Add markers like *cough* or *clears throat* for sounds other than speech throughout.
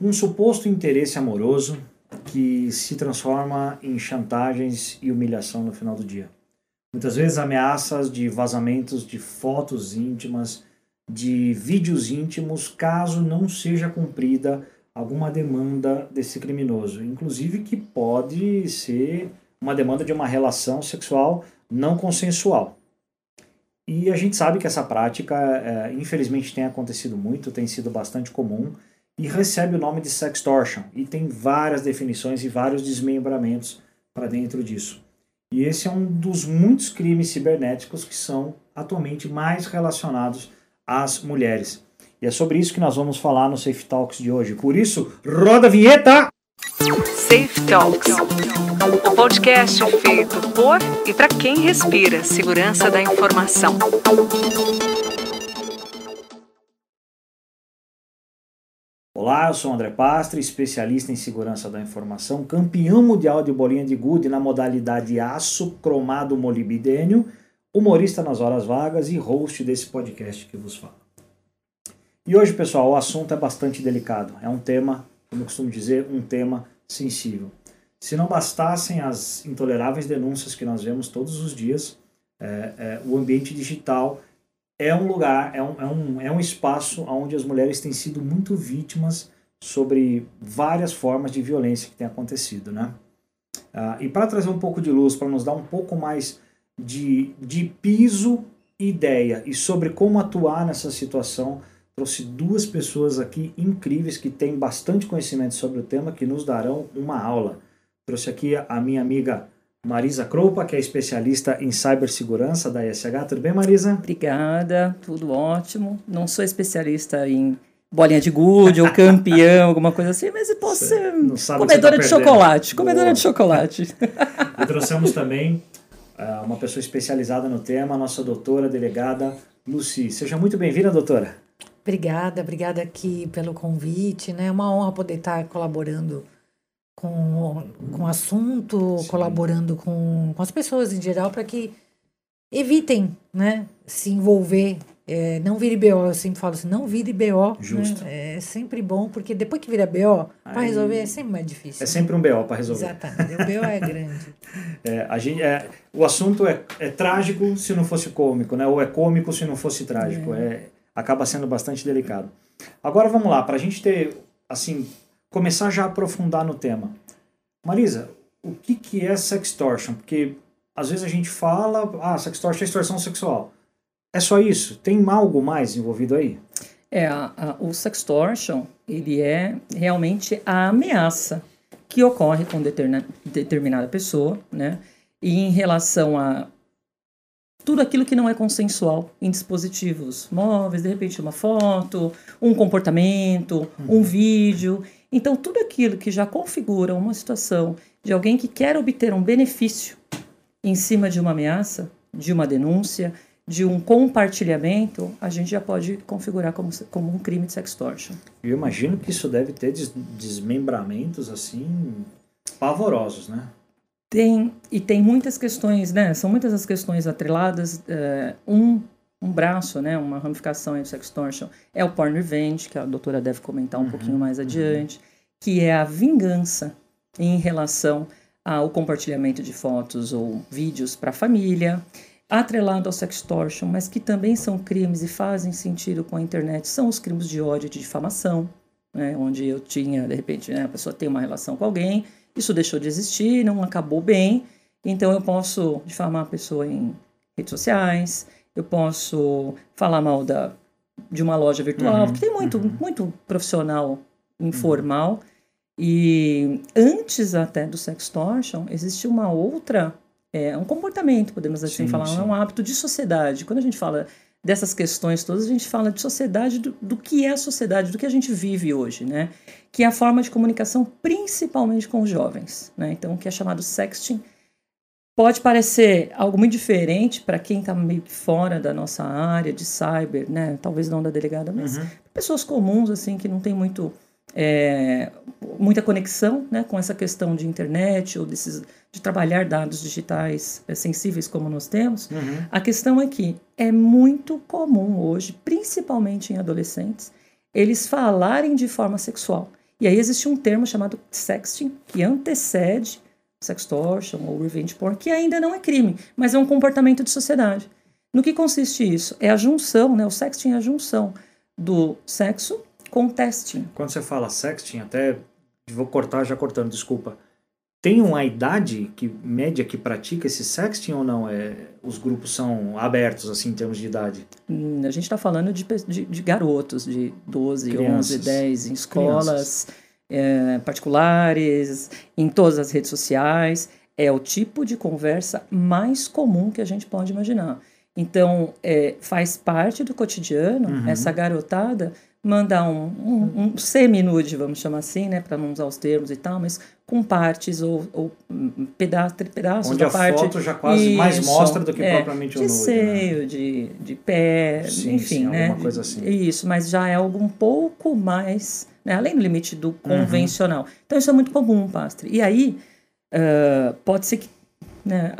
Um suposto interesse amoroso que se transforma em chantagens e humilhação no final do dia. Muitas vezes ameaças de vazamentos de fotos íntimas, de vídeos íntimos, caso não seja cumprida alguma demanda desse criminoso, inclusive que pode ser uma demanda de uma relação sexual não consensual. E a gente sabe que essa prática, é, infelizmente, tem acontecido muito, tem sido bastante comum e recebe o nome de sextortion e tem várias definições e vários desmembramentos para dentro disso. E esse é um dos muitos crimes cibernéticos que são atualmente mais relacionados às mulheres. E é sobre isso que nós vamos falar no Safe Talks de hoje. Por isso, roda a vinheta! Safe Talks, o podcast feito por e para quem respira segurança da informação. Olá, eu sou André Pastre, especialista em segurança da informação, campeão mundial de bolinha de gude na modalidade aço cromado molibdênio, humorista nas horas vagas e host desse podcast que vos fala. E hoje, pessoal, o assunto é bastante delicado. É um tema, como eu costumo dizer, um tema sensível. Se não bastassem as intoleráveis denúncias que nós vemos todos os dias, é, é, o ambiente digital é um lugar, é um, é um, é um espaço onde as mulheres têm sido muito vítimas sobre várias formas de violência que tem acontecido, né? Ah, e para trazer um pouco de luz, para nos dar um pouco mais de, de piso ideia e sobre como atuar nessa situação, trouxe duas pessoas aqui incríveis que têm bastante conhecimento sobre o tema que nos darão uma aula. Trouxe aqui a minha amiga Marisa Cropa, que é especialista em cibersegurança da ESH. Tudo bem, Marisa? Obrigada, tudo ótimo. Não sou especialista em bolinha de gude ou campeão, *laughs* alguma coisa assim, mas eu posso ser comedora tá de chocolate. Boa. Comedora de chocolate. *laughs* E trouxemos também uh, uma pessoa especializada no tema, a nossa doutora delegada Lucy. Seja muito bem-vinda, doutora. Obrigada, obrigada aqui pelo convite, né? É uma honra poder estar colaborando com, com o assunto, Sim. colaborando com, com as pessoas em geral para que evitem né, se envolver. É, não vire BO, eu sempre falo assim, não vire BO. Né? Justo. Né? É sempre bom, porque depois que vira BO, para resolver é sempre mais difícil. É né? sempre um BO para resolver. Exatamente, o BO é grande. *laughs* é, a gente, é, o assunto é, é trágico se não fosse cômico, né? ou é cômico se não fosse trágico. É. é acaba sendo bastante delicado. Agora vamos lá, para a gente ter, assim, começar já a aprofundar no tema. Marisa, o que, que é sextortion? Porque às vezes a gente fala, ah, sextortion é extorsão sexual. É só isso? Tem algo mais envolvido aí? É, a, a, o sextortion, ele é realmente a ameaça que ocorre com deterna, determinada pessoa, né? E em relação a tudo aquilo que não é consensual em dispositivos móveis, de repente uma foto, um comportamento, um uhum. vídeo. Então, tudo aquilo que já configura uma situação de alguém que quer obter um benefício em cima de uma ameaça, de uma denúncia, de um compartilhamento, a gente já pode configurar como, como um crime de sextortion. Eu imagino que isso deve ter des desmembramentos assim pavorosos, né? Tem, e tem muitas questões, né? São muitas as questões atreladas. Uh, um um braço, né, uma ramificação do sextortion, é o porn revenge, que a doutora deve comentar um uhum, pouquinho mais uhum. adiante, que é a vingança em relação ao compartilhamento de fotos ou vídeos para a família, atrelado ao sextortion, mas que também são crimes e fazem sentido com a internet, são os crimes de ódio e de difamação, né, onde eu tinha, de repente, né, a pessoa tem uma relação com alguém, isso deixou de existir, não acabou bem, então eu posso difamar a pessoa em redes sociais, eu posso falar mal da, de uma loja virtual, uhum, porque tem muito, uhum. muito profissional informal. Uhum. E antes até do sextortion, existe uma outra, é, um comportamento, podemos assim sim, falar, sim. é um hábito de sociedade. Quando a gente fala dessas questões todas, a gente fala de sociedade, do, do que é a sociedade, do que a gente vive hoje, né? Que é a forma de comunicação principalmente com os jovens, né? Então, que é chamado sexting, Pode parecer algo muito diferente para quem está meio que fora da nossa área de cyber, né? Talvez não da delegada, mas uhum. pessoas comuns, assim, que não tem muito, é, muita conexão né, com essa questão de internet ou desses, de trabalhar dados digitais é, sensíveis como nós temos. Uhum. A questão é que é muito comum hoje, principalmente em adolescentes, eles falarem de forma sexual E aí existe um termo chamado sexting, que antecede sextortion ou revenge porn, que ainda não é crime, mas é um comportamento de sociedade. No que consiste isso? É a junção, né? O sexting é a junção do sexo com testing. Quando você fala sexting, até vou cortar já cortando, desculpa. Tem uma idade que média que pratica esse sexting ou não? É, os grupos são abertos assim em termos de idade? Hum, a gente está falando de, de, de, garotos de 12, Crianças. 11, 10 em escolas é, particulares, em todas as redes sociais. É o tipo de conversa mais comum que a gente pode imaginar. Então, é, faz parte do cotidiano uhum. essa garotada mandar um, um, um semi-nude, vamos chamar assim, né, para não usar os termos e tal, mas com partes ou, ou pedaços, pedaços Onde da a parte. foto já quase Isso, mais mostra do que é, propriamente o de nude. seio, né? de, de pé, sim, enfim, sim, né? Alguma coisa assim. Isso, mas já é algo um pouco mais, né, além do limite do Uhum. convencional. Então isso é muito comum, pastre. E aí uh, pode ser que né,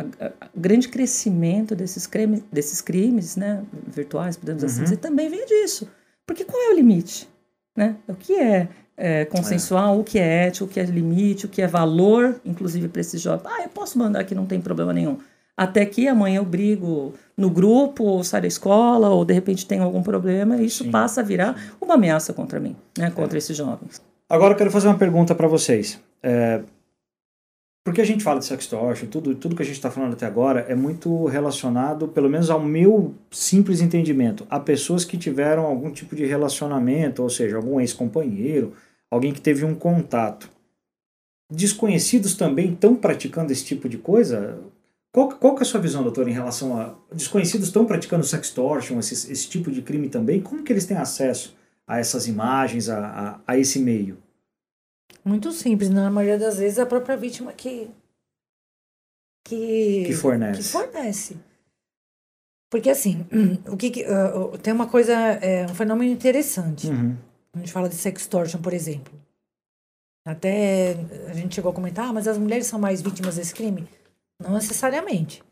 o grande crescimento desses, crime, desses crimes né, virtuais, podemos assim Uhum. dizer, também vem disso. Porque qual é o limite? Né? O que é, é consensual, o que é ético, o que é limite, o que é valor, inclusive para esses jovens. Ah, eu posso mandar aqui, não tem problema nenhum. Até que amanhã eu brigo no grupo, ou saio da escola, ou de repente tenho algum problema, e isso Sim, passa a virar uma ameaça contra mim, né, contra esses jovens. Agora eu quero fazer uma pergunta para vocês. É, porque a gente fala de sextortion, tudo, tudo que a gente está falando até agora é muito relacionado, pelo menos ao meu simples entendimento, a pessoas que tiveram algum tipo de relacionamento, ou seja, algum ex-companheiro, alguém que teve um contato. Desconhecidos também estão praticando esse tipo de coisa? Qual, qual que é a sua visão, doutor, em relação a... Desconhecidos estão praticando sextortion, esse, esse tipo de crime também? Como que eles têm acesso a essas imagens, a, a, a esse meio? Muito simples, na maioria das vezes é a própria vítima que que, Que fornece. que fornece. Porque assim, *clears throat* o que, que uh, tem uma coisa, é, um fenômeno interessante. Uhum. A gente fala de sextortion, por exemplo. Até a gente chegou a comentar, ah, mas as mulheres são mais vítimas desse crime? Não necessariamente.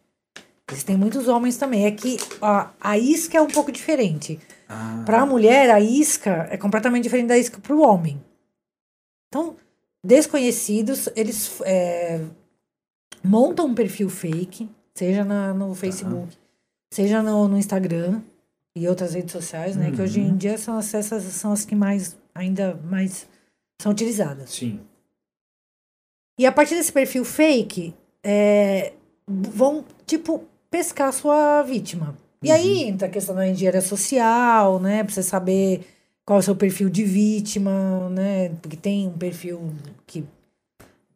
Existem muitos homens também. É que a, a isca é um pouco diferente. Ah, Para a mulher, a isca é completamente diferente da isca para o homem. Então, desconhecidos, eles é, montam um perfil fake, seja na, no Facebook, seja no, no Instagram e outras redes sociais, né? Que hoje em dia são as, essas são as que mais, ainda mais são utilizadas. Sim. E a partir desse perfil fake, é, vão, tipo, pescar a sua vítima. E aí entra a questão da engenharia social, né? Pra você saber qual é o seu perfil de vítima, né? Porque tem um perfil que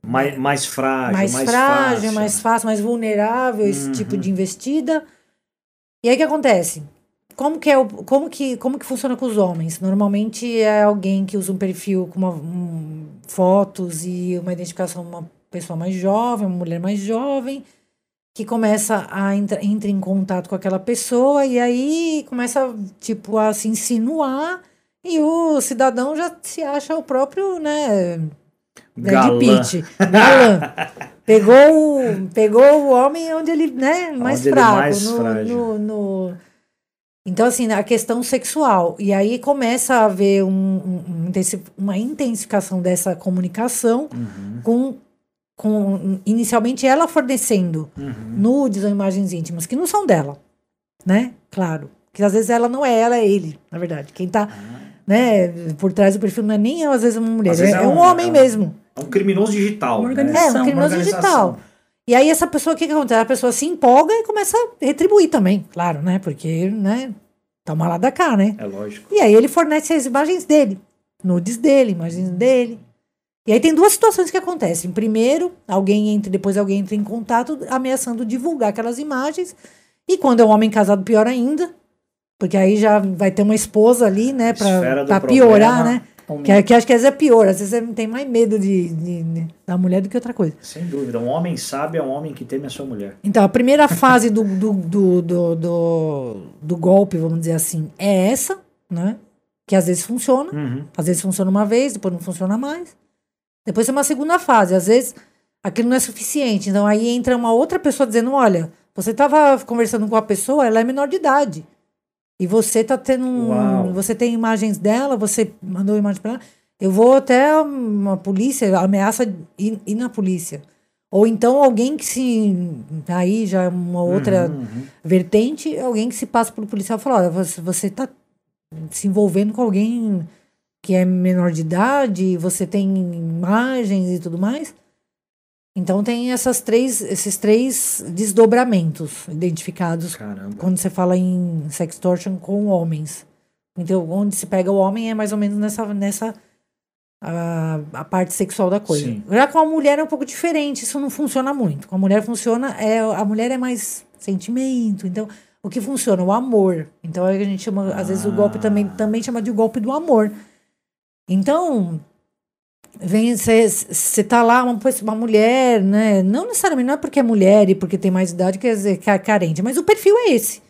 Mais, mais frágil, mais, mais, frágil, fácil. mais fácil, mais vulnerável esse Uhum. tipo de investida. E aí o que acontece? Como que, é o, como, que, como que funciona com os homens? Normalmente é alguém que usa um perfil com uma, um, fotos e uma identificação de uma pessoa mais jovem, uma mulher mais jovem, que começa a entra, entra em contato com aquela pessoa e aí começa tipo a se insinuar e o cidadão já se acha o próprio, né, Brad. Pitt, galã. *laughs* Pegou, o- pegou o homem onde ele, né, mais Onde é fraco. mais no, no- no- Então, assim, a questão sexual. E aí começa a haver um- um- um uma intensificação dessa comunicação Uhum, com, com inicialmente ela fornecendo uhum. nudes ou imagens íntimas, que não são dela, né? Claro. Que às vezes ela não é, ela é ele, na verdade. Quem tá, né, por trás do perfil não é nem às vezes uma mulher, é, é um um- homem é um- mesmo. É um criminoso digital. Uma né? organização. É, um criminoso Uma digital. E aí essa pessoa, o que, que acontece? A pessoa se empolga e começa a retribuir também, claro, né? Porque, né, toma lá da cá, né? É lógico. E aí ele fornece as imagens dele, nudes dele, imagens dele. E aí tem duas situações que acontecem. Primeiro, alguém entra, depois alguém entra em contato ameaçando divulgar aquelas imagens. E quando é um homem casado, pior ainda. Porque aí já vai ter uma esposa ali, né, pra, pra problema. piorar, né? Homem. Que, que acho que às vezes é pior, às vezes você tem mais medo de, de- de- da mulher do que outra coisa. Sem dúvida. Um homem sábio é um homem que teme a sua mulher. Então, a primeira fase do, do, do, do, do, do golpe, vamos dizer assim, é essa, né? Que às vezes funciona, Uhum. às vezes funciona uma vez, depois não funciona mais. Depois tem uma segunda fase, às vezes aquilo não é suficiente. Então aí entra uma outra pessoa dizendo: olha, você estava conversando com a pessoa, ela é menor de idade. E você tá tendo um. Você tem imagens dela, você mandou imagem para ela. Eu vou até uma polícia, ameaça ir, ir na polícia. Ou então alguém que se. Aí já é uma outra Uhum, uhum. vertente, alguém que se passa por policial e fala: olha, você, você tá se envolvendo com alguém que é menor de idade, você tem imagens e tudo mais. Então tem essas três, esses três desdobramentos identificados Caramba. quando você fala em sextortion com homens. Então, onde se pega o homem é mais ou menos nessa, nessa a, a parte sexual da coisa. Sim. Já com a mulher é um pouco diferente, isso não funciona muito. Com a mulher funciona, é, a mulher é mais sentimento, então o que funciona? O amor. Então é que a gente chama, às vezes o golpe também, também chama de golpe do amor. Então, vem você tá lá, uma, uma mulher, né? Não necessariamente, não é porque é mulher e porque tem mais idade, quer dizer que é carente, mas o perfil é esse.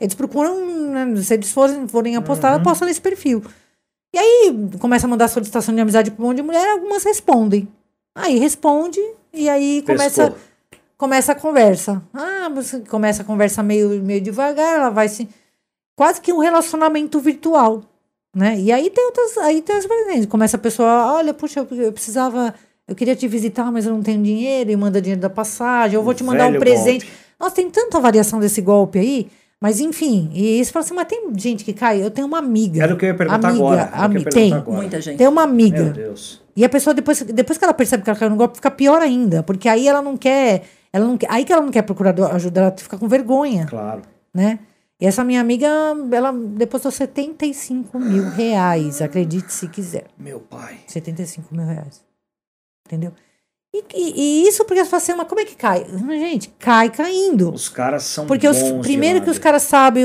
Eles procuram, né, se eles forem, forem apostar, Uhum. apostam nesse perfil. E aí começa a mandar solicitação de amizade para um monte de mulher, algumas respondem. Aí responde, e aí começa, Pescou. começa a conversa. Ah, você começa a conversa meio, meio devagar, ela vai se. Quase que um relacionamento virtual. Né? E aí tem outras. Aí tem as vertentes. Começa a pessoa, olha, puxa, eu, eu precisava. Eu queria te visitar, mas eu não tenho dinheiro, e manda dinheiro da passagem, eu vou O te mandar um presente. golpe. Nossa, tem tanta variação desse golpe aí. Mas enfim, e você fala assim, mas tem gente que cai. Eu tenho uma amiga. Era o que eu ia perguntar amiga, agora. ami- perguntar tem. agora. Muita gente. Tem uma amiga. Meu Deus. E a pessoa, depois, depois que ela percebe que ela caiu no golpe, fica pior ainda. Porque aí ela não quer. Ela não quer aí que ela não quer procurar ajuda, ela fica com vergonha, Claro. né? E essa minha amiga, ela depositou 75 mil reais, acredite se quiser. Meu pai. 75 mil reais. Entendeu? E, e- e isso porque você fala assim, mas como é que cai? Gente, cai caindo. Os caras são Porque os, primeiro que os caras sabem,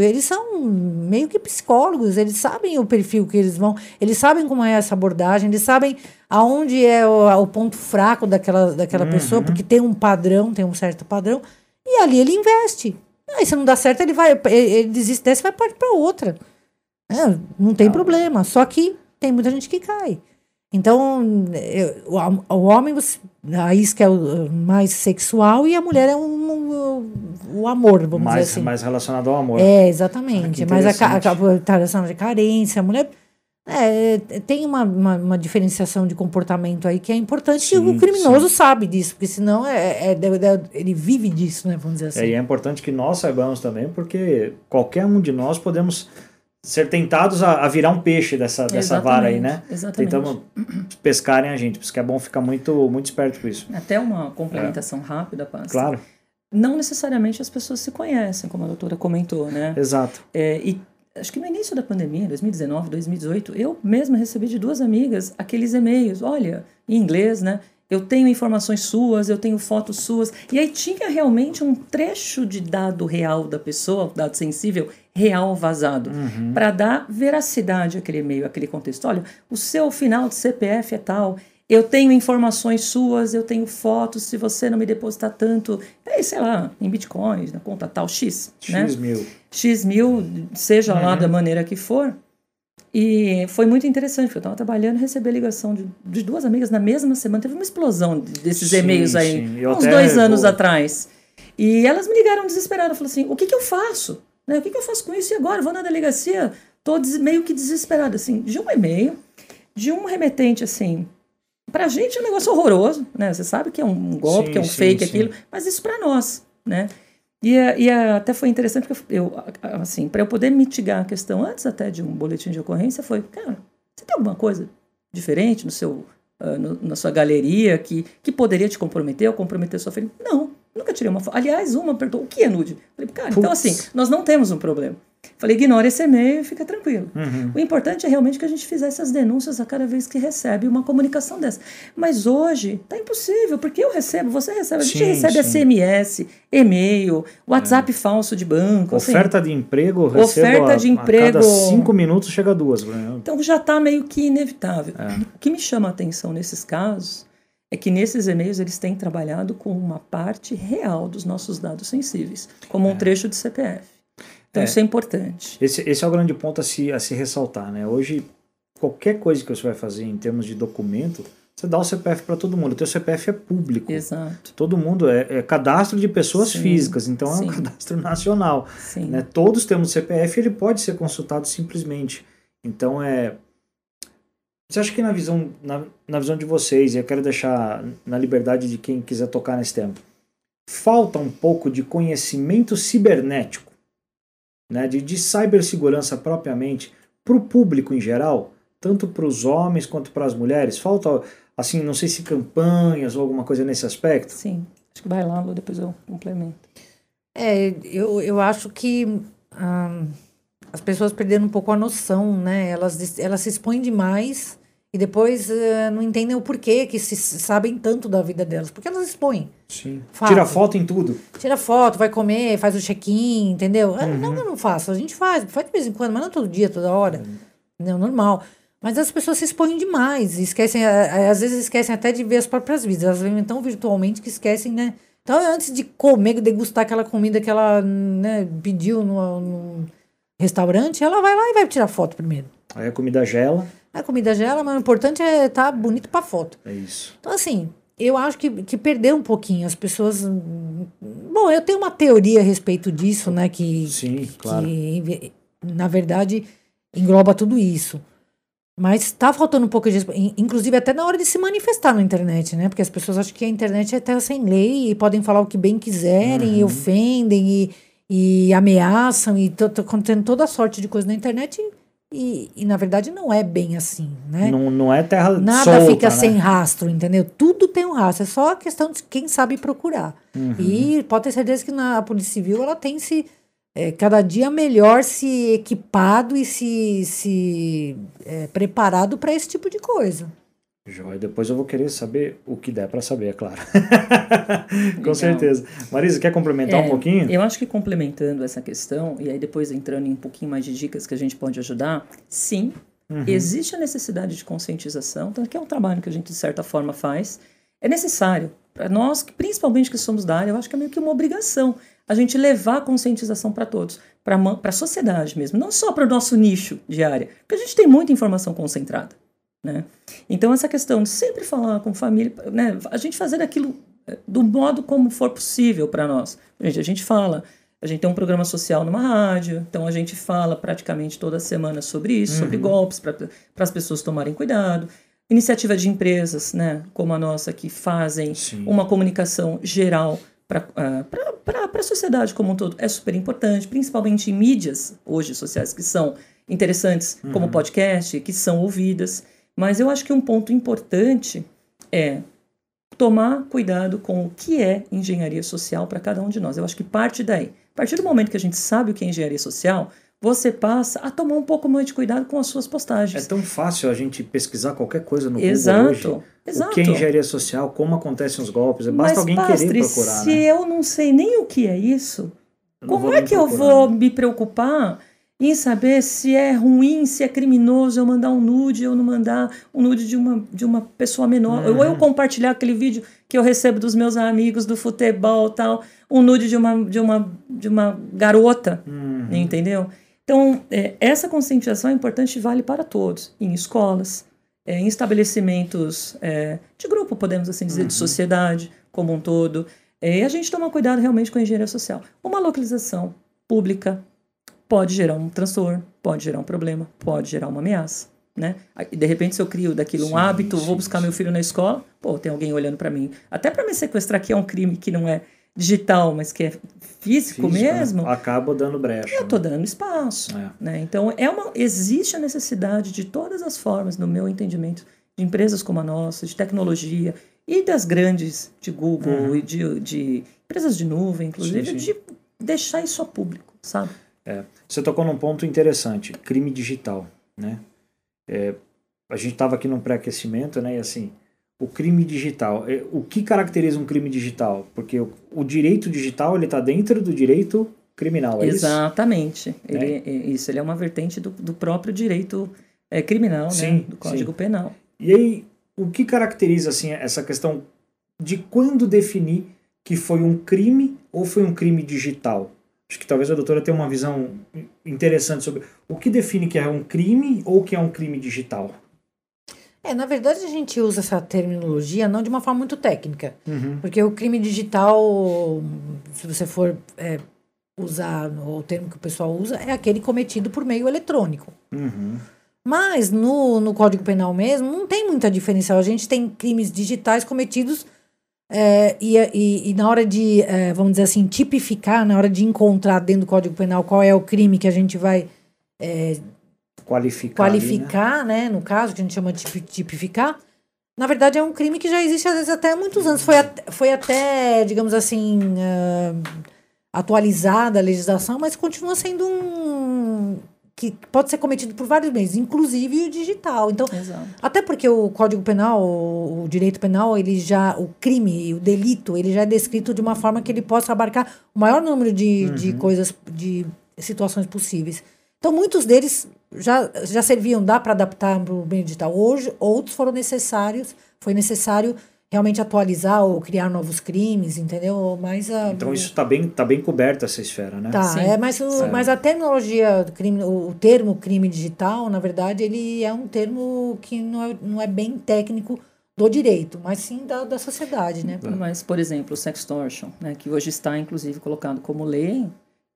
eles são meio que psicólogos, eles sabem o perfil que eles vão, eles sabem como é essa abordagem, eles sabem aonde é o, o ponto fraco daquela, daquela Uhum. pessoa, porque tem um padrão, tem um certo padrão, e ali ele investe. Aí se não dá certo, ele vai, ele, desiste dessa e vai partir para outra. É, não tem problema, só que tem muita gente que cai. Então, eu- o, o homem, você, a isca é o mais sexual e a mulher é um, um- o amor, vamos mais, dizer assim. mais relacionado ao amor. É, Ah, exatamente. que Mas a, a, tá relacionada de carência, a mulher. É, tem uma, uma, uma diferenciação de comportamento aí que é importante Sim, e o criminoso sim. sabe disso, porque senão é, é- é- ele vive disso, né? Vamos dizer assim. É, e é importante que nós saibamos também, porque qualquer um de nós podemos ser tentados a, a virar um peixe dessa, dessa vara aí, né? Exatamente. Tentando pescarem a gente, por isso que é bom ficar muito, muito esperto com isso. Até uma complementação rápida, Paz. Claro, Não necessariamente as pessoas se conhecem, como a doutora comentou, né? exato. É, e acho que no início da pandemia, 2019, 2018, eu mesma recebi de duas amigas aqueles e-mails, olha, em inglês, né? Eu tenho informações suas, eu tenho fotos suas. E aí tinha realmente um trecho de dado real da pessoa, dado sensível, real vazado, Uhum. para dar veracidade àquele e-mail, àquele contexto. Olha, o seu final de CPF é tal. Eu tenho informações suas, eu tenho fotos. Se você não me depositar tanto, é, sei lá, em bitcoins, na conta tal X, né? X mil. X mil, seja lá Uhum. da maneira que for. E foi muito interessante, porque eu estava trabalhando e recebi a ligação de, de duas amigas na mesma semana. Teve uma explosão de- desses Sim, e-mails aí, sim. Uns dois anos vou- atrás. E elas me ligaram desesperadas. Falaram assim: o que, que eu faço? Né? O que, que eu faço com isso? E agora? Vou na delegacia? Tô des- meio que desesperada, assim, de um e-mail, de um remetente, assim. Pra gente é um negócio horroroso, né? Você sabe que é um golpe, Sim, que é um sim, fake, sim. aquilo, mas isso pra nós, né? E, é- e é- até foi interessante porque eu, assim, para eu poder mitigar a questão antes até de um boletim de ocorrência, foi, cara, você tem alguma coisa diferente no seu, ah, no- na sua galeria que, que poderia te comprometer ou comprometer sua filha? Não, nunca tirei uma foto. Aliás, uma perguntou, o que é nude? Falei, cara, então Putz. assim, nós não temos um problema. Falei, ignora esse e-mail e fica tranquilo. Uhum. O importante é realmente que a gente fizesse as denúncias a cada vez que recebe uma comunicação dessa. Mas hoje tá impossível, porque eu recebo, você recebe, a gente recebe sim. SMS, e-mail, WhatsApp falso de banco. assim. Oferta de emprego, eu Oferta a, de a emprego. cada cinco minutos chega duas. né? Então já está meio que inevitável. É. O que me chama a atenção nesses casos é que nesses e-mails eles têm trabalhado com uma parte real dos nossos dados sensíveis, como um trecho de CPF. Então É. isso é importante. Esse, esse é o grande ponto a se, a se ressaltar, né? Hoje, qualquer coisa que você vai fazer em termos de documento, você dá o CPF para todo mundo. O teu CPF é público. Exato. Todo mundo é, é cadastro de pessoas Sim, físicas, então é um sim. cadastro nacional. Sim. né? Todos temos CPF, ele pode ser consultado simplesmente. Então é Você acha que na visão, na, na visão de vocês, e eu quero deixar na liberdade de quem quiser tocar nesse tema, falta um pouco de conhecimento cibernético, né, de, de cibersegurança propriamente, para o público em geral, tanto para os homens quanto para as mulheres? Falta, assim, não sei se campanhas ou alguma coisa nesse aspecto? Sim, acho que vai lá, Lu, depois eu complemento. É, eu, eu acho que hum, as pessoas perderam um pouco a noção, né? Elas, elas se expõem demais e depois uh, não entendem o porquê que se sabem tanto da vida delas. Porque elas expõem. Sim. Fato. Tira foto em tudo. Tira foto, vai comer, faz o check-in, entendeu? Ah, uhum. Não eu não faço, a gente faz, faz de vez em quando, mas não todo dia, toda hora. Uhum. Não, normal. Mas as pessoas se expõem demais, esquecem, às vezes esquecem até de ver as próprias vidas. Elas vivem tão virtualmente que esquecem, né? Então, antes de comer, degustar aquela comida que ela né, pediu no, no restaurante, ela vai lá e vai tirar foto primeiro. Aí a comida gela. A comida gela, mas o importante é estar tá bonito para foto. É isso. Então, assim, eu acho que, que perdeu um pouquinho. As pessoas. Bom, eu tenho uma teoria a respeito disso, né? Que, Sim, claro. Que, na verdade, engloba tudo isso. Mas está faltando um pouco de. Inclusive, até na hora de se manifestar na internet, né? Porque as pessoas acham que a internet é terra sem lei e podem falar o que bem quiserem, uhum. e ofendem, e, e ameaçam, e estão tendo toda sorte de coisa na internet. E, e, na verdade não é bem assim, né? Não, não é terra Nada solta, fica né? sem rastro, entendeu? Tudo tem um rastro, é só a questão de quem sabe procurar. Uhum. E pode ter certeza que na Polícia Civil ela tem se é, cada dia melhor se equipado e se, se é, preparado para esse tipo de coisa. Joia, depois eu vou querer saber o que der para saber, é claro. *laughs* Com certeza. Marisa, quer complementar é, um pouquinho? Eu acho que complementando essa questão, e aí depois entrando em um pouquinho mais de dicas que a gente pode ajudar, sim, uhum. existe a necessidade de conscientização, então que é um trabalho que a gente de certa forma faz, é necessário. Para nós, principalmente que somos da área, eu acho que é meio que uma obrigação a gente levar a conscientização para todos, para a sociedade mesmo, não só para o nosso nicho de área, porque a gente tem muita informação concentrada. Né? Então, essa questão de sempre falar com família, né, a gente fazer aquilo eh, do modo como for possível para nós. Gente, a gente fala, a gente tem um programa social numa rádio, então a gente fala praticamente toda semana sobre isso, uhum. sobre golpes, para as pessoas tomarem cuidado. Iniciativa de empresas, né, como a nossa, que fazem Sim. uma comunicação geral para a sociedade como um todo é super importante, principalmente em mídias hoje sociais que são interessantes, uhum. como podcast, que são ouvidas. Mas eu acho que um ponto importante é tomar cuidado com o que é engenharia social para cada um de nós. Eu acho que parte daí. A partir do momento que a gente sabe o que é engenharia social, você passa a tomar um pouco mais de cuidado com as suas postagens. É tão fácil a gente pesquisar qualquer coisa no exato, Google hoje. Exato. O que é engenharia social, como acontecem os golpes. Basta Mas, alguém Pastre, querer procurar. Se né? eu não sei nem o que é isso, como é que eu vou me preocupar em saber se é ruim, se é criminoso eu mandar um nude ou não mandar um nude de uma, de uma pessoa menor? Uhum. Ou eu compartilhar aquele vídeo que eu recebo dos meus amigos do futebol tal, um nude de uma, de uma, de uma garota, uhum. entendeu? Então, é, essa conscientização é importante e vale para todos, em escolas, é, em estabelecimentos é, de grupo, podemos assim dizer, uhum. de sociedade como um todo. É, e a gente toma cuidado realmente com a engenharia social. Uma localização pública pode gerar um transtorno, pode gerar um problema, pode gerar uma ameaça. Né? De repente, se eu crio daquilo um sim, hábito, sim, vou buscar sim. meu filho na escola, pô, tem alguém olhando para mim. Até para me sequestrar, que é um crime que não é digital, mas que é físico, físico né? mesmo, né? acaba dando brecha. Eu estou dando espaço. É. Né? Então, é uma, existe a necessidade de todas as formas, no meu entendimento, de empresas como a nossa, de tecnologia e das grandes, de Google uhum. e de, de, empresas de nuvem, inclusive, de deixar isso a público, sabe? É. Você tocou num ponto interessante, crime digital, né? É, a gente estava aqui num pré-aquecimento, né? E assim, o crime digital. É, o que caracteriza um crime digital? Porque o, o direito digital ele está dentro do direito criminal, é Exatamente. Isso? Ele, é. é. isso, ele é uma vertente do, do próprio direito é, criminal, sim, né? do Código sim. Penal. E aí, o que caracteriza assim essa questão de quando definir que foi um crime ou foi um crime digital? Acho que talvez a doutora tenha uma visão interessante sobre o que define que é um crime ou que é um crime digital. É, na verdade a gente usa essa terminologia não de uma forma muito técnica. Uhum. Porque o crime digital, se você for é, usar o termo que o pessoal usa, é aquele cometido por meio eletrônico. Uhum. Mas no, no Código Penal mesmo, não tem muita diferença. A gente tem crimes digitais cometidos é, e, e, e, na hora de, é, vamos dizer assim, tipificar, na hora de encontrar dentro do Código Penal qual é o crime que a gente vai é, qualificar, qualificar ali, né? né? No caso, que a gente chama de tipificar, na verdade é um crime que já existe às vezes até há muitos anos. Foi, at foi até, digamos assim, uh, atualizada a legislação, mas continua sendo um que pode ser cometido por vários meios, inclusive o digital. Então, Exato. até porque o Código Penal, o, direito penal, ele já, o crime, o delito, ele já é descrito de uma forma que ele possa abarcar o maior número de, uhum. de coisas, de situações possíveis. Então, muitos deles já, já serviam, dá para adaptar para o meio digital. Hoje, outros foram necessários, foi necessário realmente atualizar ou criar novos crimes, entendeu? Mas a, então isso está bem, tá bem coberto essa esfera, né? Tá, Sim. é, mas, o, mas a terminologia, crime, o termo crime digital, na verdade, ele é um termo que não é, não é bem técnico do direito, mas sim da, da sociedade, né? Mas, por exemplo, o sextortion, né, que hoje está, inclusive, colocado como lei,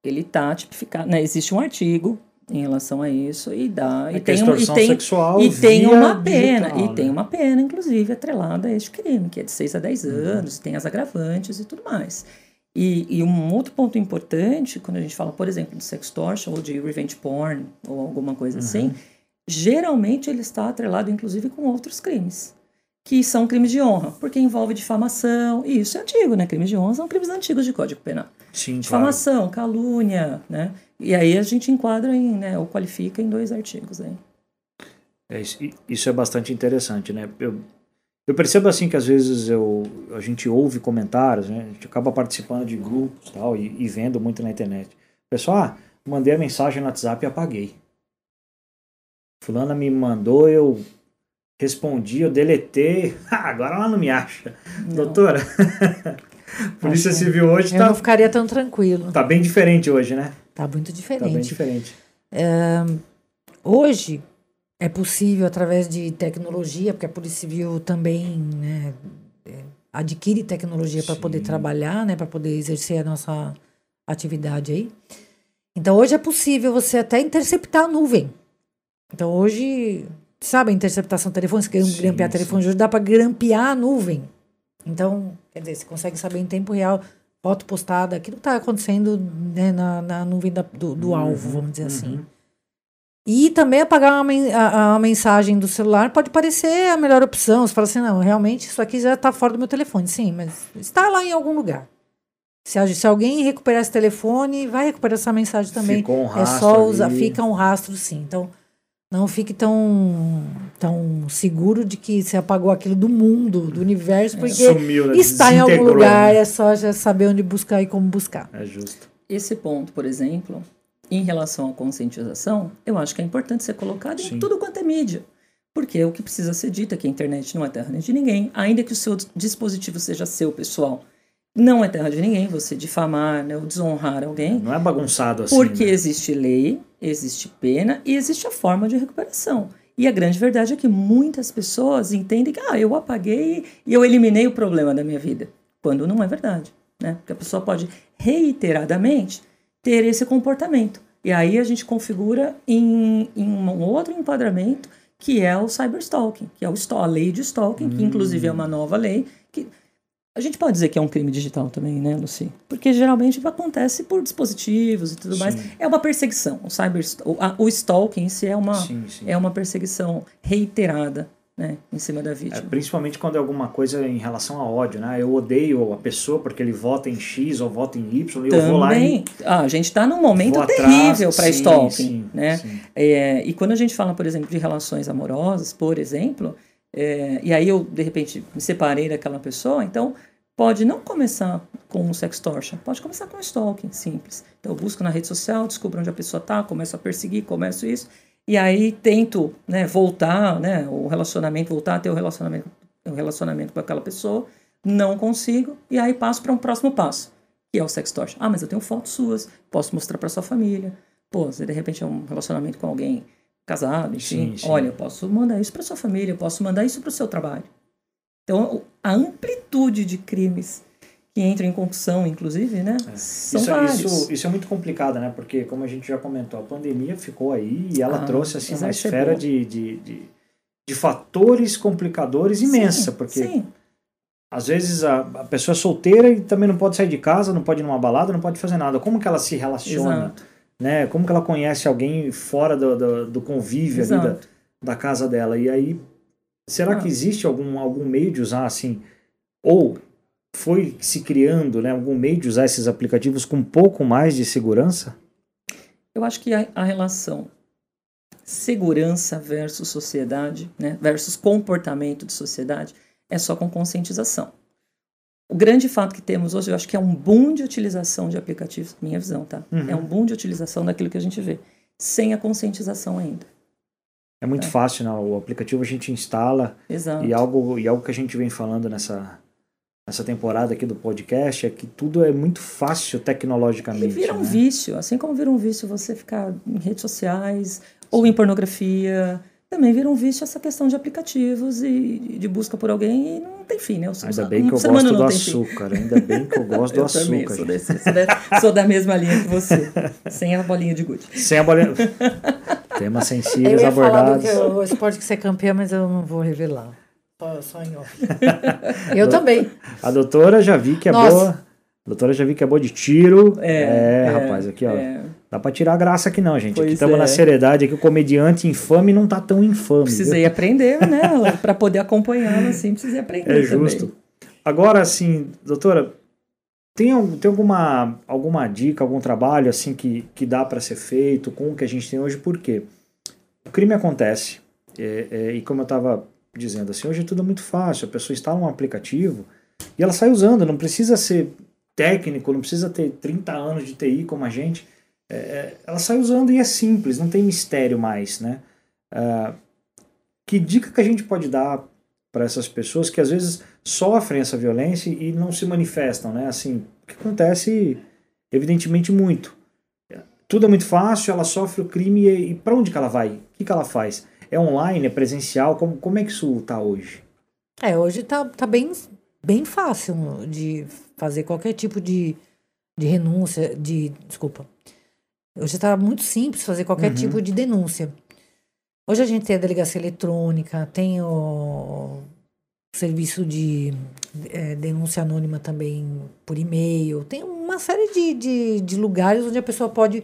ele está tipificado, né, existe um artigo em relação a isso e dá é e tem, um, e tem, e tem uma pena digital, e né? tem uma pena inclusive atrelada a este crime que é de 6 a 10 uhum. anos tem as agravantes e tudo mais e, e, um outro ponto importante quando a gente fala por exemplo de sextortion ou de revenge porn ou alguma coisa uhum. assim geralmente ele está atrelado inclusive com outros crimes que são crimes de honra, porque envolve difamação, e isso é antigo, né? Crimes de honra são crimes antigos de Código Penal. Sim, difamação, claro. calúnia, né? E aí a gente enquadra em, né, ou qualifica em dois artigos aí. É, isso é bastante interessante, né? Eu, eu percebo assim que às vezes eu, a gente ouve comentários, né? A gente acaba participando de grupos tal, e, e vendo muito na internet. Pessoal, ah, mandei a mensagem no WhatsApp e apaguei. Fulana me mandou, eu respondi, eu deletei. *laughs* Ah, agora ela não me acha. Não. Doutora, *laughs* Polícia Civil hoje eu tá. não ficaria tão tranquilo. Tá bem diferente hoje, né? Tá muito diferente. Tá bem diferente. É, hoje é possível, através de tecnologia, porque a Polícia Civil também né, é, adquire tecnologia para poder trabalhar, né, para poder exercer a nossa atividade aí. Então, hoje é possível você até interceptar a nuvem. Então, hoje, sabe a interceptação telefônica, grampear sim. telefone, hoje dá para grampear a nuvem. Então, quer dizer, você consegue saber em tempo real foto postada, aquilo que está acontecendo né, na, na nuvem da, do, do uhum, alvo, vamos dizer assim. uhum. assim. E também apagar uma, a, a, mensagem do celular pode parecer a melhor opção. Você fala assim, não, realmente isso aqui já está fora do meu telefone. Sim, mas está lá em algum lugar. Se, se alguém recuperar esse telefone, vai recuperar essa mensagem também. Ficou um rastro é só usar, ali. fica um rastro sim. Então, não fique tão, tão seguro de que você apagou aquilo do mundo, do universo, é, porque Sumiu, né? está em algum lugar, né? é só já saber onde buscar e como buscar. É justo. Esse ponto, por exemplo, em relação à conscientização, eu acho que é importante ser colocado Sim. em tudo quanto é mídia. Porque o que precisa ser dito é que a internet não é terra de ninguém, ainda que o seu dispositivo seja seu, pessoal. Não é terra de ninguém você difamar né, ou desonrar alguém. Não é bagunçado assim. Porque né? existe lei, existe pena e existe a forma de recuperação. E a grande verdade é que muitas pessoas entendem que ah, eu apaguei e eu eliminei o problema da minha vida. Quando não é verdade. Né? Porque a pessoa pode reiteradamente ter esse comportamento. E aí a gente configura em, em um outro enquadramento que é o cyberstalking, que é o, a lei de stalking, hum. que inclusive é uma nova lei que a gente pode dizer que é um crime digital também, né, Luci? Porque geralmente acontece por dispositivos e tudo sim. mais. É uma perseguição. O cyber o, a, o stalking em si é uma, sim, sim. é uma perseguição reiterada. Né, em cima da vítima. É, principalmente quando é alguma coisa em relação a ódio, né? Eu odeio a pessoa porque ele vota em X ou vota em Y e eu vou lá e... ah, a gente está num momento terrível para stalking, né? É, e quando a gente fala, por exemplo, de relações amorosas, por exemplo, é, e aí eu, de repente, me separei daquela pessoa, então pode não começar com um sextortion, pode começar com um stalking simples. Então eu busco na rede social, descubro onde a pessoa está, começo a perseguir, começo isso, e aí tento né, voltar, né, o relacionamento, voltar a ter o relacionamento, o relacionamento com aquela pessoa, não consigo, e aí passo para um próximo passo, que é o sextortion. Ah, mas eu tenho fotos suas, posso mostrar para sua família. Pô, você de repente é um relacionamento com alguém casado, enfim. Sim, sim. Olha, eu posso mandar isso para sua família, eu posso mandar isso para o seu trabalho. Então, a amplitude de crimes que entram em concussão, inclusive, né? São Isso, vários. isso, isso é muito complicado, né? Porque, como a gente já comentou, a pandemia ficou aí e ela Ah, trouxe assim, uma esfera de, de, de, de fatores complicadores imensa. Sim, porque sim. às vezes a, a pessoa é solteira e também não pode sair de casa, não pode ir numa balada, não pode fazer nada. Como que ela se relaciona? Exato. Né? Como que ela conhece alguém fora do, do, do convívio ali da, da casa dela? E aí, será Ah. que existe algum, algum meio de usar assim? Ou foi se criando né, algum meio de usar esses aplicativos com um pouco mais de segurança? Eu acho que a, a relação segurança versus sociedade, né, versus comportamento de sociedade, é só com conscientização. O grande fato que temos hoje, eu acho que é um boom de utilização de aplicativos, minha visão, tá? Uhum. É um boom de utilização daquilo que a gente vê, sem a conscientização ainda. É muito É. fácil, né? O aplicativo a gente instala Exato. e algo, e algo que a gente vem falando nessa, nessa temporada aqui do podcast é que tudo é muito fácil tecnologicamente. E vira um né? vício, assim como vira um vício você ficar em redes sociais ou em pornografia, também vira um vício essa questão de aplicativos e de busca por alguém e não tem fim, né? Ainda bem que eu gosto do açúcar. Ainda bem que eu gosto *laughs* do Eu também açúcar. sou, desse, sou, da, sou da mesma linha que você, sem a bolinha de gude. Sem a bolinha. *laughs* Temas Eu sensíveis do abordados. que o esporte que você é campeã, mas eu não vou revelar. Só, só em off. *laughs* eu também. A doutora já vi que é Nossa. boa. A doutora já vi que é boa de tiro. É, é, rapaz, aqui, ó. é. Dá pra tirar a graça aqui não, gente. aqui Pois estamos é. na seriedade. Aqui o comediante infame não tá tão infame. Precisei aprender, né? *laughs* Para poder acompanhá-la, assim, precisei aprender. É também. justo. Agora, assim, doutora, tem, tem alguma, alguma dica, algum trabalho assim que, que dá para ser feito com o que a gente tem hoje? Por quê? O crime acontece. é, é, e como eu estava dizendo, assim, hoje tudo é muito fácil. A pessoa instala um aplicativo e ela sai usando. Não precisa ser técnico, não precisa ter 30 anos de TI como a gente. É, é, ela sai usando e é simples, não tem mistério mais, né? Ah, que dica que a gente pode dar para essas pessoas que às vezes sofrem essa violência e não se manifestam, né? Assim, que acontece evidentemente muito. Tudo é muito fácil, ela sofre o crime e, e para onde que ela vai? O que, que ela faz? É online, é presencial? Como, como é que isso tá hoje? É, hoje tá, tá bem, bem fácil de fazer qualquer tipo de, de renúncia, de. Desculpa. Hoje tá muito simples fazer qualquer Uhum. tipo de denúncia. Hoje a gente tem a delegacia eletrônica, tem o serviço de eh, denúncia anônima também por e-mail, tem uma série de, de, de lugares onde a pessoa pode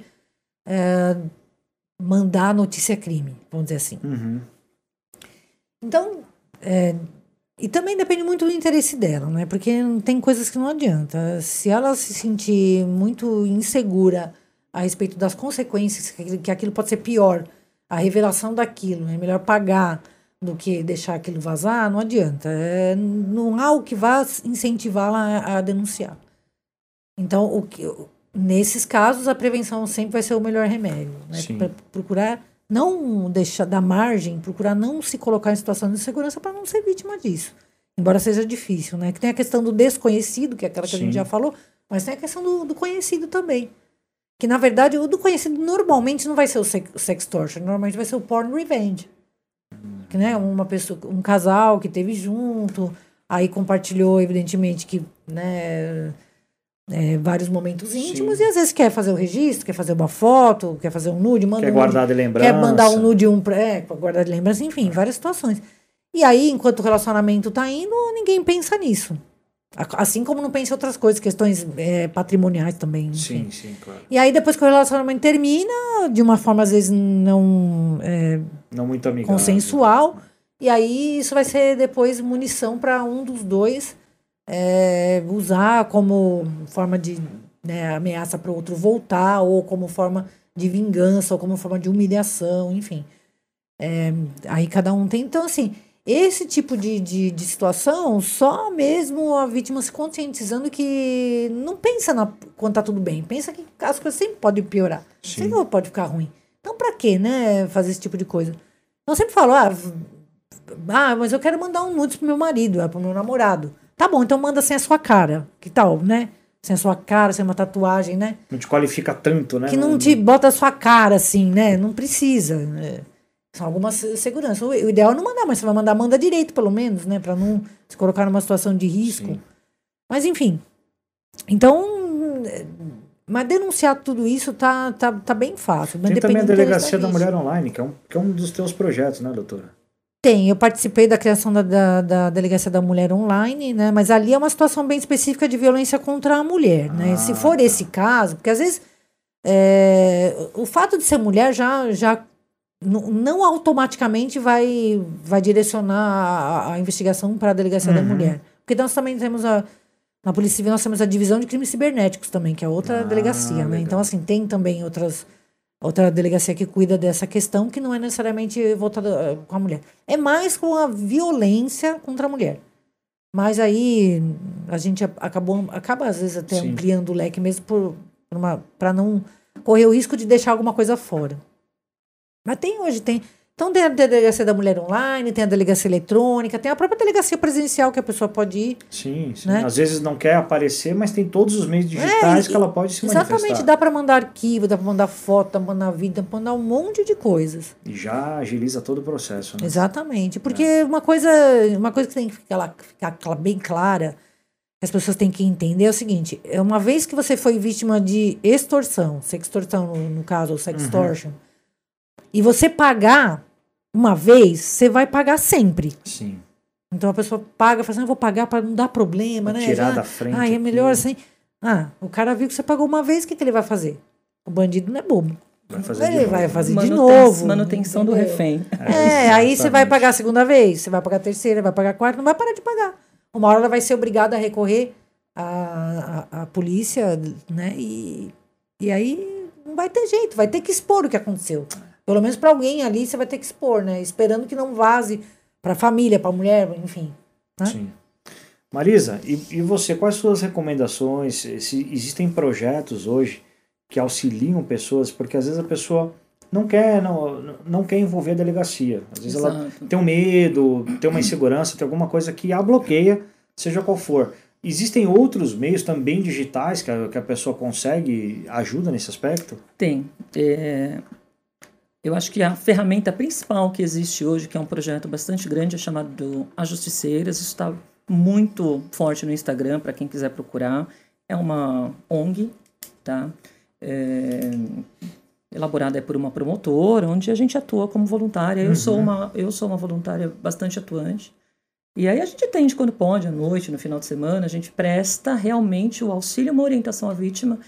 eh, mandar notícia crime, vamos dizer assim. Uhum. Então, é, e também depende muito do interesse dela, né? Porque tem coisas que não adianta. Se ela se sentir muito insegura a respeito das consequências, que, aquilo- pode ser pior, a revelação daquilo, é melhor pagar do que deixar aquilo vazar, não adianta. É, não há o que vá incentivá-la a, a denunciar. Então, o que, nesses casos, a prevenção sempre vai ser o melhor remédio. Né? Procurar não deixar da margem, procurar não se colocar em situação de insegurança para não ser vítima disso. Embora seja difícil, né? Que tem a questão do desconhecido, que é aquela que a Sim. gente já falou, mas tem a questão do, do conhecido também. Que, na verdade, o do conhecido normalmente não vai ser o sex- sextortion, normalmente vai ser o porn revenge. Que, né, uma pessoa, um casal que teve junto, aí compartilhou, evidentemente, que, né, é, vários momentos íntimos, Sim. e às vezes quer fazer o registro, quer fazer uma foto, quer fazer um nude, manda Quer um nude guardar de lembrança? quer mandar um nude um pra, é, pra guardar de lembrança, enfim, várias situações. E aí, enquanto o relacionamento tá indo, ninguém pensa nisso. Assim como não pensa em outras coisas, questões é, patrimoniais também. Sim, enfim. sim, claro. E aí, depois que o relacionamento termina, de uma forma às vezes não é, Não muito amigável. consensual, e aí isso vai ser depois munição para um dos dois é, usar como forma de né, ameaça para o outro voltar, ou como forma de vingança, ou como forma de humilhação, enfim. É, aí cada um tem. Então, assim, esse tipo de, de, de situação, só mesmo a vítima se conscientizando que não pensa na, quando tá tudo bem, pensa que as coisas sempre podem piorar, Sim. sempre pode ficar ruim. Então, pra quê, né, fazer esse tipo de coisa? Eu sempre falo, ah, ah, mas eu quero mandar um nudes pro meu marido, é pro meu namorado. Tá bom, então manda sem a sua cara. Que tal, né? Sem a sua cara, sem uma tatuagem, né? Não te qualifica tanto, né? que não te bota a sua cara assim, né? Não precisa. né? São algumas se- seguranças. O ideal é não mandar, mas você vai mandar, manda direito, pelo menos, né? Pra não se colocar numa situação de risco. Sim. Mas enfim, Então, mas denunciar tudo isso tá, tá, tá bem fácil. Mas Tem também a Delegacia da Mulher Online, que é um, que é um dos teus projetos, né, doutora? Tem, eu participei da criação da, da, da Delegacia da Mulher Online, né? Mas ali é uma situação bem específica de violência contra a mulher, né? Ah, Se for tá. esse caso, porque às vezes é, o fato de ser mulher já, já não automaticamente vai, vai direcionar a, a investigação para a Delegacia da Uhum. Mulher. Porque nós também temos a. Na Polícia Civil nós temos a divisão de crimes cibernéticos também, que é outra Ah, delegacia, né? Então, assim, tem também outras outra delegacia que cuida dessa questão que não é necessariamente voltada eh, com a mulher. É mais com a violência contra a mulher. Mas aí a gente acabou, acaba às vezes até Sim. ampliando o leque mesmo para não correr o risco de deixar alguma coisa fora. Mas tem hoje, tem. Então tem a delegacia da mulher online, tem a delegacia eletrônica, tem a própria delegacia presencial que a pessoa pode ir. Sim, sim. Né? Às vezes não quer aparecer, mas tem todos os meios digitais e- que ela pode se Exatamente, manifestar. dá para mandar arquivo, dá para mandar foto, dá para mandar vídeo, dá para mandar um monte de coisas. E já agiliza todo o processo, né? Exatamente. Porque uma coisa, uma coisa que tem que ficar, lá, ficar bem clara, que as pessoas têm que entender é o seguinte: é uma vez que você foi vítima de extorsão, sextorção no, no caso, ou sextortion, e você pagar uma vez, você vai pagar sempre. Sim. Então a pessoa paga, fala assim, ah, eu vou pagar para não dar problema, Pra né? tirar Já- da frente Ah, é melhor aquilo. assim. Ah, o cara viu que você pagou uma vez, o que, que ele vai fazer? O bandido não é bobo. Vai fazer ele de novo, vai fazer de Manuten- novo. Manutenção do refém. É, aí você vai pagar a segunda vez, você vai pagar a terceira, vai pagar a quarta, não vai parar de pagar. Uma hora ela vai ser obrigada a recorrer à, à, à polícia, né? E, e aí não vai ter jeito, vai ter que expor o que aconteceu. Pelo menos para alguém ali você vai ter que expor, né? Esperando que não vaze para a família, para a mulher, enfim. né? Sim. Marisa, e, e você, quais suas recomendações? Se existem projetos hoje que auxiliam pessoas, porque às vezes a pessoa não quer, não, não quer envolver a delegacia. Às vezes ela Exato. tem um medo, tem uma insegurança, tem alguma coisa que a bloqueia, seja qual for. Existem outros meios também digitais que a, que a pessoa consegue ajuda nesse aspecto? Tem. É, eu acho que a ferramenta principal que existe hoje, que é um projeto bastante grande, é chamado A Justiceiras. Isso está muito forte no Instagram, para quem quiser procurar. É uma ONG, tá? É, elaborada por uma promotora, onde a gente atua como voluntária. Eu, sou, uma, eu sou uma voluntária bastante atuante. E aí a gente atende quando pode, à noite, no final de semana, a gente presta realmente o auxílio, uma orientação à vítima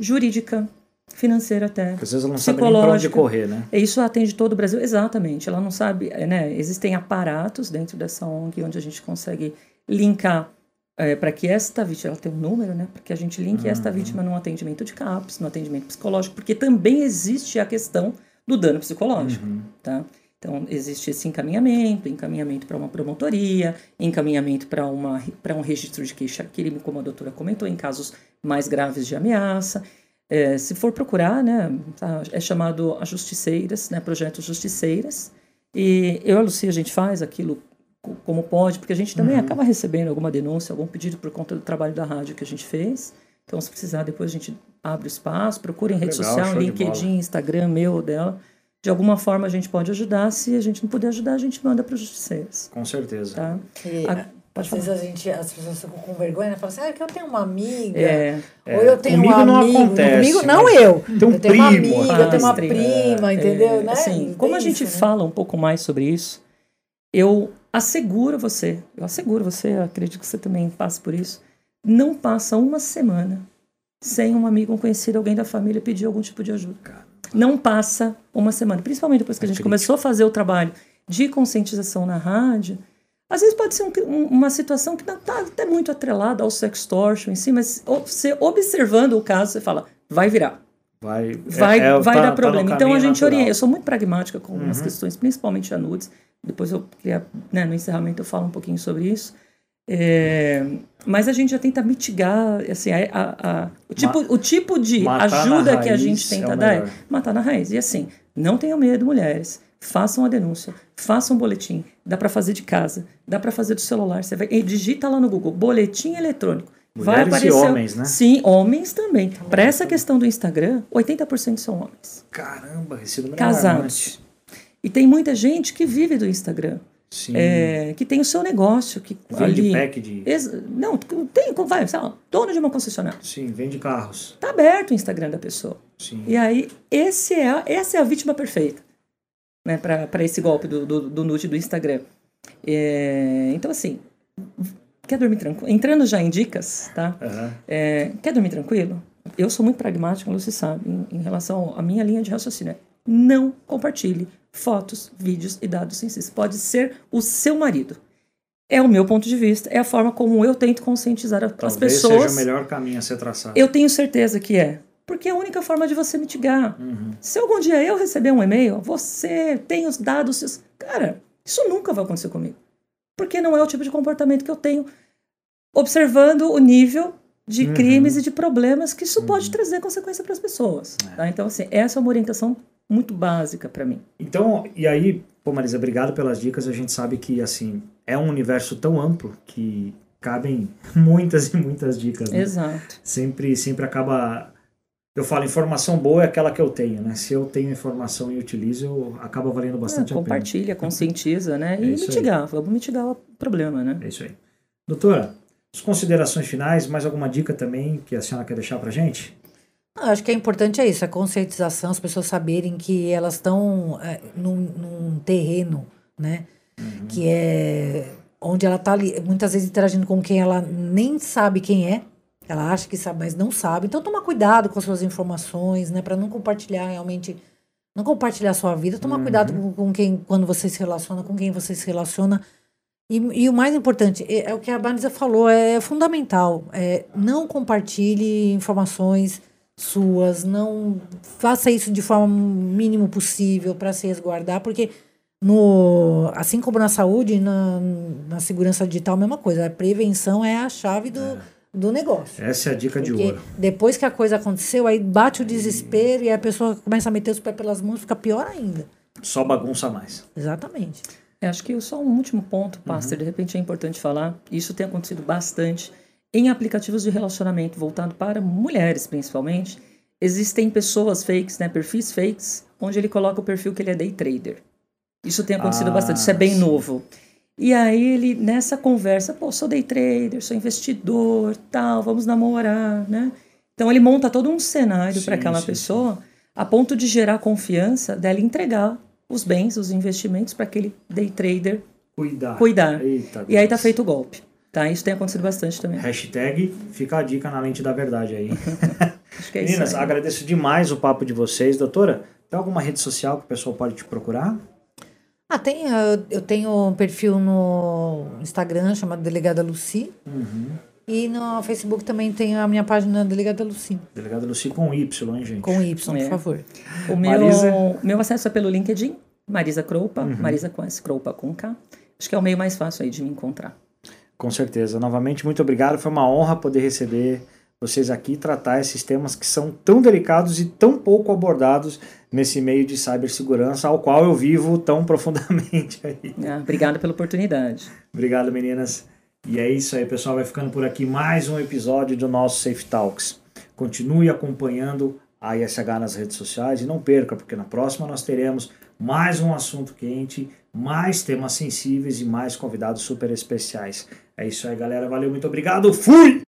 jurídica, financeira até. Porque às vezes ela não sabe nem para onde correr, né? Isso atende todo o Brasil, exatamente. Ela não sabe, é, né? Existem aparatos dentro dessa ONG onde a gente consegue linkar para que esta vítima, ela tem um número, né? Para que a gente linke esta vítima num atendimento de CAPS, no atendimento psicológico, porque também existe a questão do dano psicológico, tá? Então, existe esse encaminhamento, encaminhamento para uma promotoria, encaminhamento para uma para um registro de queixa-crime, como a doutora comentou, em casos mais graves de ameaça. É, se for procurar, né, tá, é chamado a Justiceiras, né, Projeto Justiceiras. E eu e a Lucia, a gente faz aquilo co- como pode, porque a gente também acaba recebendo alguma denúncia, algum pedido por conta do trabalho da rádio que a gente fez. Então, se precisar, depois a gente abre o espaço, procura em rede Legal, social, LinkedIn. Instagram, meu ou dela. De alguma forma a gente pode ajudar. Se a gente não puder ajudar, a gente manda para os justiceiros. Com certeza. Tá? E, pode às vezes a gente, as pessoas ficam com vergonha, né? Falam assim, ah, é que eu tenho uma amiga. É, Ou eu tenho Comigo um não amigo. acontece, Comigo não mas eu. tem um eu tenho uma amiga, eu tenho uma prima, entendeu? É, né? Assim, como a gente isso, né? fala um pouco mais sobre isso, eu asseguro você, eu asseguro você, eu acredito que você também passe por isso, não passa uma semana sem um amigo, um conhecido, alguém da família pedir algum tipo de ajuda. Não passa uma semana, principalmente depois que a gente crítico. começou a fazer o trabalho de conscientização na rádio. Às vezes pode ser um- um- uma situação que não está até muito atrelada ao sextortion em si, mas você observando o caso, você fala, vai virar Vai, vai, é- é- vai tá- dar tá problema. no então a gente orienta. Eu sou muito pragmática com algumas Uhum. questões, principalmente a nudes. Depois eu queria, né, no encerramento eu falo um pouquinho sobre isso. É, mas a gente já tenta mitigar assim, a, a- a- o, tipo, o tipo de ajuda que a gente é tenta dar é matar na raiz. E assim, não tenham medo, mulheres. Façam a denúncia, façam um boletim. Dá para fazer de casa, dá para fazer do celular. Você vai, e digita lá no Google, boletim eletrônico. vai Mulheres e aparecer. homens, né? Sim, homens também. Para essa questão do Instagram, 80% são homens Caramba, esse número é casados. E tem muita gente que vive do Instagram. é, que tem o seu negócio. Que vende ali, pack de. Ex, não, tem, vai, sei lá, dono de uma concessionária. Sim, vende carros. Tá aberto o Instagram da pessoa. Sim. E aí, esse é, essa é a vítima perfeita né, para esse golpe do, do, do nude do Instagram. É, então, assim, quer dormir tranquilo? Entrando já em dicas, tá? Uhum. É, quer dormir tranquilo? Eu sou muito pragmática, você sabe, em, em relação à minha linha de raciocínio. Não compartilhe fotos, vídeos e dados sensíveis. Pode ser o seu marido. É o meu ponto de vista, é a forma como eu tento conscientizar Talvez as pessoas. seja o melhor caminho a ser traçado. Eu tenho certeza que é. Porque é a única forma de você mitigar. Uhum. Se algum dia eu receber um e-mail, você tem os dados. Seus... Cara, isso nunca vai acontecer comigo. Porque não é o tipo de comportamento que eu tenho observando o nível de uhum. crimes e de problemas que isso uhum. pode trazer consequência para as pessoas. É. Tá? Então, assim, essa é uma orientação muito básica para mim. Então, e aí, pô, Marisa, obrigado pelas dicas. A gente sabe que, assim, é um universo tão amplo que cabem *laughs* muitas e muitas dicas. Né? Exato. Sempre, sempre acaba eu falo, informação boa é aquela que eu tenho, né? Se eu tenho informação e utilizo, eu, acaba valendo bastante é, a pena. Compartilha, conscientiza, né? É e mitigar, aí. vamos mitigar o problema, né? É isso aí. Doutora, as considerações finais, mais alguma dica também que a senhora quer deixar pra gente? acho que é importante é isso, a conscientização, as pessoas saberem que elas estão é, num, num, terreno, né? Uhum. Que é onde ela está muitas vezes interagindo com quem ela nem sabe quem é, ela acha que sabe, mas não sabe. Então toma cuidado com as suas informações, né, para não compartilhar realmente não compartilhar a sua vida, tomar uhum. cuidado com, com, quem quando você se relaciona, com quem você se relaciona. E, e o mais importante é, é, o que a Vanessa falou, é fundamental. É, não compartilhe informações suas, não faça isso de forma mínimo possível para se resguardar, porque no, assim como na saúde, na, na segurança digital, a mesma coisa. A prevenção é a chave do, é do negócio. Essa é a dica Porque de ouro. Depois que a coisa aconteceu, aí bate o desespero e a pessoa começa a meter os pés pelas mãos, fica pior ainda. Só bagunça mais. Exatamente. É, acho que só um último ponto, Pastor, uhum. de repente é importante falar. Isso tem acontecido bastante em aplicativos de relacionamento voltado para mulheres, principalmente. Existem pessoas fakes, né, perfis fakes, onde ele coloca o perfil que ele é day trader. Isso tem acontecido ah, bastante, isso é bem sim. novo. E aí ele, nessa conversa, pô, sou day trader, sou investidor, tal, vamos namorar, né? Então ele monta todo um cenário para aquela sim, pessoa, sim. a ponto de gerar confiança dela entregar os bens, os investimentos para aquele day trader cuidar. cuidar. Eita, e aí tá feito o golpe. Tá? Isso tem acontecido bastante também. Hashtag fica a dica na lente da verdade aí. *laughs* Acho que é Meninas, isso aí. agradeço demais o papo de vocês. Doutora, tem alguma rede social que o pessoal pode te procurar? Ah, tem, eu tenho um perfil no Instagram chamado Delegada Luci. Uhum. E no Facebook também tem a minha página Delegada Luci. Delegada Luci com Y, hein, gente? Com Y, é. por favor. O meu, Marisa... meu acesso é pelo LinkedIn, Marisa Croupa, uhum. Marisa com S, Croupa com K. Acho que é o meio mais fácil aí de me encontrar. Com certeza. Novamente, muito obrigado. Foi uma honra poder receber vocês aqui tratar esses temas que são tão delicados e tão pouco abordados nesse meio de cibersegurança ao qual eu vivo tão *laughs* profundamente. Aí. Ah, obrigado pela oportunidade. Obrigado, meninas. E é isso aí, pessoal. Vai ficando por aqui mais um episódio do nosso Safe Talks. Continue acompanhando a ISH nas redes sociais e não perca, porque na próxima nós teremos mais um assunto quente, mais temas sensíveis e mais convidados super especiais. É isso aí, galera. Valeu, muito obrigado. Fui!